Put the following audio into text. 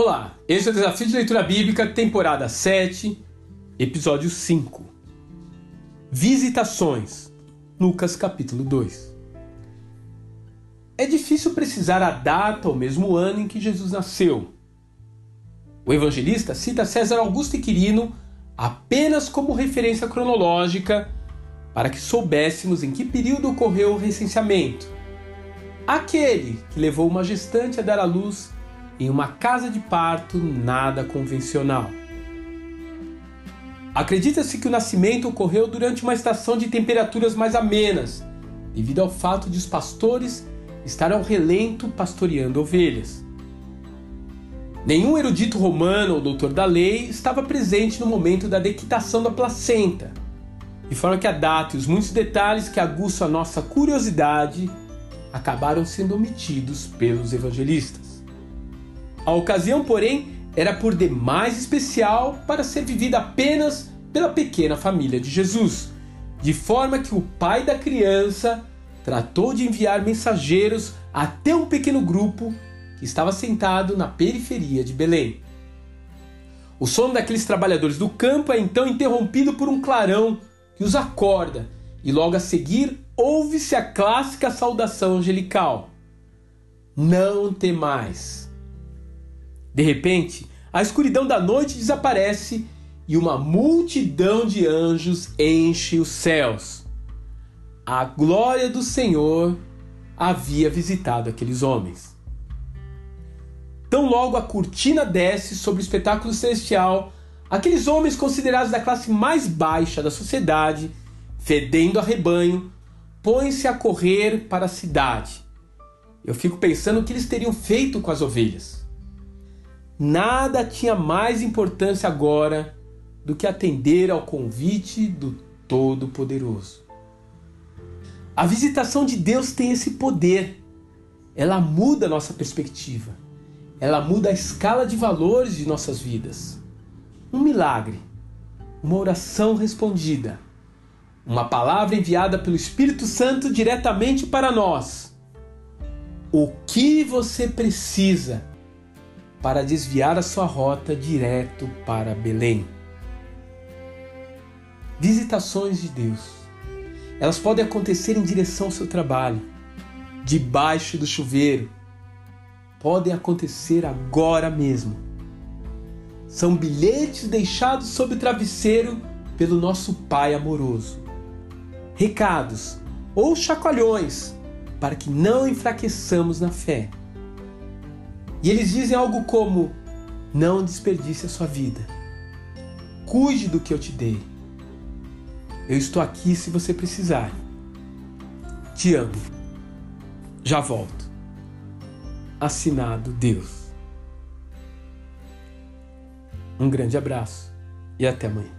Olá, esse é o Desafio de Leitura Bíblica, temporada 7, episódio 5. Visitações, Lucas capítulo 2. É difícil precisar a data ou mesmo o ano em que Jesus nasceu. O evangelista cita César Augusto e Quirino apenas como referência cronológica para que soubéssemos em que período ocorreu o recenseamento. Aquele que levou uma gestante a dar à luz em uma casa de parto nada convencional. Acredita-se que o nascimento ocorreu durante uma estação de temperaturas mais amenas, devido ao fato de os pastores estarem ao relento pastoreando ovelhas. Nenhum erudito romano ou doutor da lei estava presente no momento da dequitação da placenta, de forma que a data e os muitos detalhes que aguçam a nossa curiosidade acabaram sendo omitidos pelos evangelistas. A ocasião, porém, era por demais especial para ser vivida apenas pela pequena família de Jesus, de forma que o pai da criança tratou de enviar mensageiros até um pequeno grupo que estava sentado na periferia de Belém. O sono daqueles trabalhadores do campo é então interrompido por um clarão que os acorda, e logo a seguir ouve-se a clássica saudação angelical: Não temais. De repente, a escuridão da noite desaparece e uma multidão de anjos enche os céus. A glória do Senhor havia visitado aqueles homens. Tão logo a cortina desce sobre o espetáculo celestial, aqueles homens considerados da classe mais baixa da sociedade, fedendo a rebanho, põem-se a correr para a cidade. Eu fico pensando o que eles teriam feito com as ovelhas. Nada tinha mais importância agora do que atender ao convite do Todo-Poderoso. A visitação de Deus tem esse poder. Ela muda a nossa perspectiva. Ela muda a escala de valores de nossas vidas. Um milagre, uma oração respondida, uma palavra enviada pelo Espírito Santo diretamente para nós. O que você precisa para desviar a sua rota direto para Belém. Visitações de Deus. Elas podem acontecer em direção ao seu trabalho, debaixo do chuveiro. Podem acontecer agora mesmo. São bilhetes deixados sob o travesseiro pelo nosso Pai amoroso. Recados ou chacoalhões para que não enfraqueçamos na fé e eles dizem algo como: Não desperdice a sua vida. Cuide do que eu te dei. Eu estou aqui se você precisar. Te amo. Já volto. Assinado Deus. Um grande abraço e até amanhã.